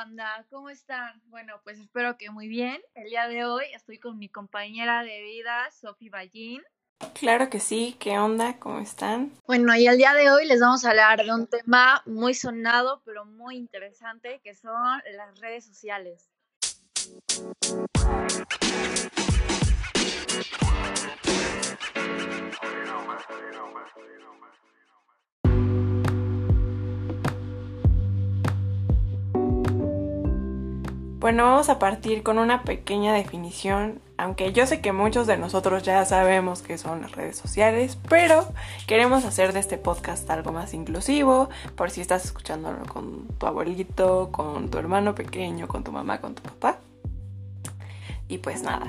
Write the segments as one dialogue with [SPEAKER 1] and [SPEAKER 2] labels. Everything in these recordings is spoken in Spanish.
[SPEAKER 1] banda? ¿Cómo están? Bueno, pues espero que muy bien. El día de hoy estoy con mi compañera de vida, Sofi Ballín.
[SPEAKER 2] Claro que sí, ¿qué onda? ¿Cómo están?
[SPEAKER 1] Bueno, y el día de hoy les vamos a hablar de un tema muy sonado, pero muy interesante, que son las redes sociales.
[SPEAKER 2] Bueno, vamos a partir con una pequeña definición, aunque yo sé que muchos de nosotros ya sabemos qué son las redes sociales, pero queremos hacer de este podcast algo más inclusivo, por si estás escuchándolo con tu abuelito, con tu hermano pequeño, con tu mamá, con tu papá. Y pues nada.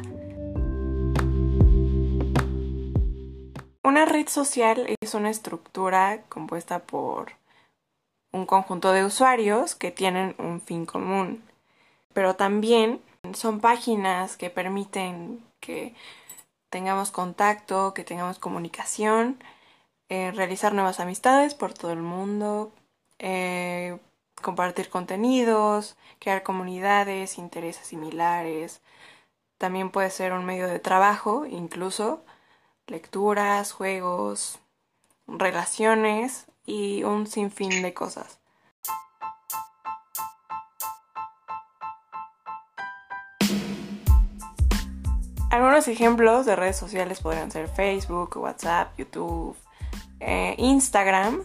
[SPEAKER 2] Una red social es una estructura compuesta por un conjunto de usuarios que tienen un fin común pero también son páginas que permiten que tengamos contacto, que tengamos comunicación, eh, realizar nuevas amistades por todo el mundo, eh, compartir contenidos, crear comunidades, intereses similares. También puede ser un medio de trabajo, incluso lecturas, juegos, relaciones y un sinfín de cosas. Algunos ejemplos de redes sociales podrían ser Facebook, WhatsApp, YouTube, eh, Instagram,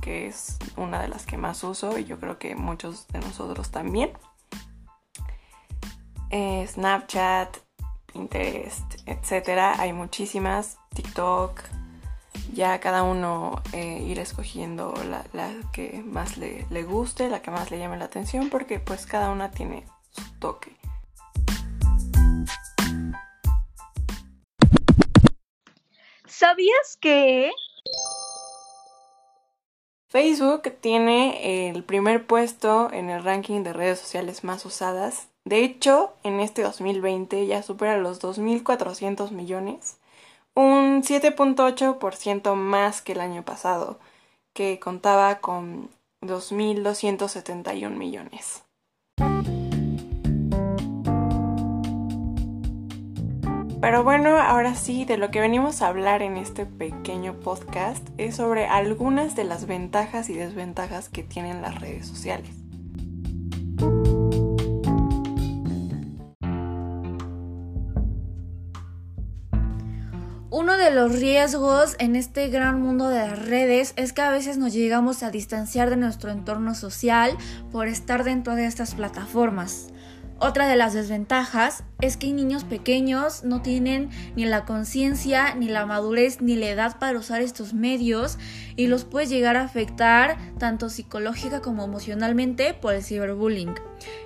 [SPEAKER 2] que es una de las que más uso y yo creo que muchos de nosotros también. Eh, Snapchat, Pinterest, etc. Hay muchísimas. TikTok. Ya cada uno eh, ir escogiendo la, la que más le, le guste, la que más le llame la atención, porque pues cada una tiene su toque.
[SPEAKER 1] ¿Sabías que
[SPEAKER 2] Facebook tiene el primer puesto en el ranking de redes sociales más usadas? De hecho, en este 2020 ya supera los 2.400 millones, un 7.8% más que el año pasado, que contaba con 2.271 millones. Pero bueno, ahora sí, de lo que venimos a hablar en este pequeño podcast es sobre algunas de las ventajas y desventajas que tienen las redes sociales.
[SPEAKER 1] Uno de los riesgos en este gran mundo de las redes es que a veces nos llegamos a distanciar de nuestro entorno social por estar dentro de estas plataformas. Otra de las desventajas es que niños pequeños no tienen ni la conciencia, ni la madurez, ni la edad para usar estos medios y los puede llegar a afectar tanto psicológica como emocionalmente por el ciberbullying.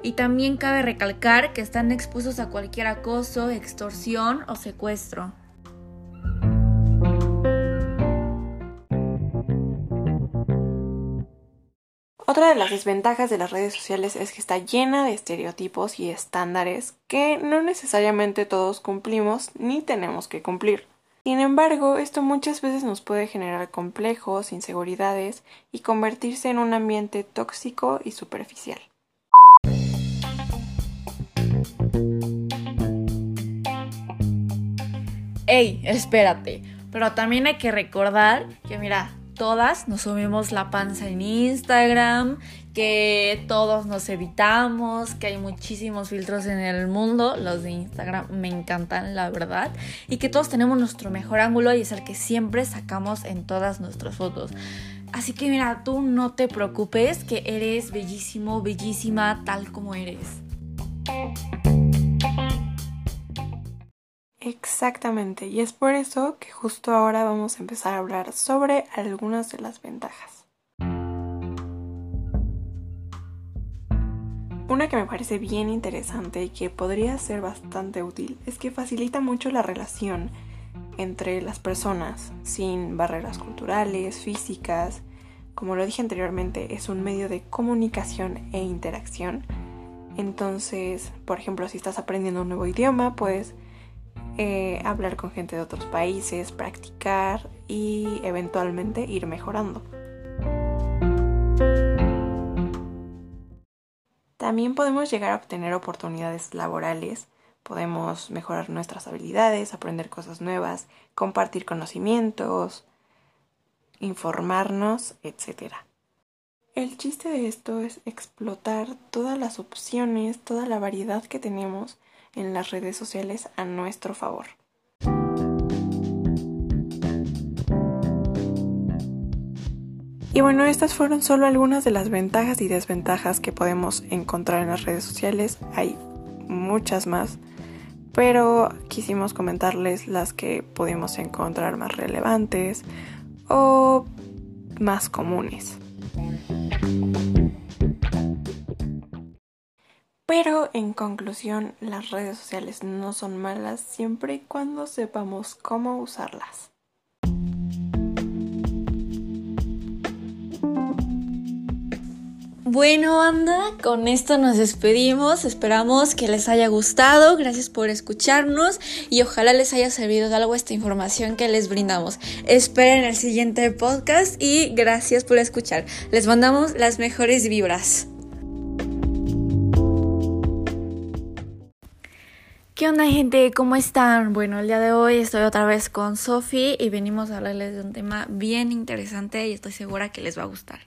[SPEAKER 1] Y también cabe recalcar que están expuestos a cualquier acoso, extorsión o secuestro.
[SPEAKER 2] Otra de las desventajas de las redes sociales es que está llena de estereotipos y estándares que no necesariamente todos cumplimos ni tenemos que cumplir. Sin embargo, esto muchas veces nos puede generar complejos, inseguridades y convertirse en un ambiente tóxico y superficial.
[SPEAKER 1] Ey, espérate, pero también hay que recordar que mira, todas nos subimos la panza en Instagram, que todos nos evitamos, que hay muchísimos filtros en el mundo, los de Instagram me encantan, la verdad, y que todos tenemos nuestro mejor ángulo y es el que siempre sacamos en todas nuestras fotos. Así que mira, tú no te preocupes, que eres bellísimo, bellísima, tal como eres.
[SPEAKER 2] Exactamente, y es por eso que justo ahora vamos a empezar a hablar sobre algunas de las ventajas. Una que me parece bien interesante y que podría ser bastante útil es que facilita mucho la relación entre las personas sin barreras culturales, físicas. Como lo dije anteriormente, es un medio de comunicación e interacción. Entonces, por ejemplo, si estás aprendiendo un nuevo idioma, puedes eh, hablar con gente de otros países, practicar y eventualmente ir mejorando. También podemos llegar a obtener oportunidades laborales, podemos mejorar nuestras habilidades, aprender cosas nuevas, compartir conocimientos, informarnos, etc. El chiste de esto es explotar todas las opciones, toda la variedad que tenemos en las redes sociales a nuestro favor. Y bueno, estas fueron solo algunas de las ventajas y desventajas que podemos encontrar en las redes sociales. Hay muchas más, pero quisimos comentarles las que pudimos encontrar más relevantes o más comunes. Pero en conclusión, las redes sociales no son malas siempre y cuando sepamos cómo usarlas.
[SPEAKER 1] Bueno, anda, con esto nos despedimos. Esperamos que les haya gustado. Gracias por escucharnos y ojalá les haya servido de algo esta información que les brindamos. Esperen el siguiente podcast y gracias por escuchar. Les mandamos las mejores vibras. ¿Qué onda gente? ¿Cómo están? Bueno, el día de hoy estoy otra vez con Sofi y venimos a hablarles de un tema bien interesante y estoy segura que les va a gustar.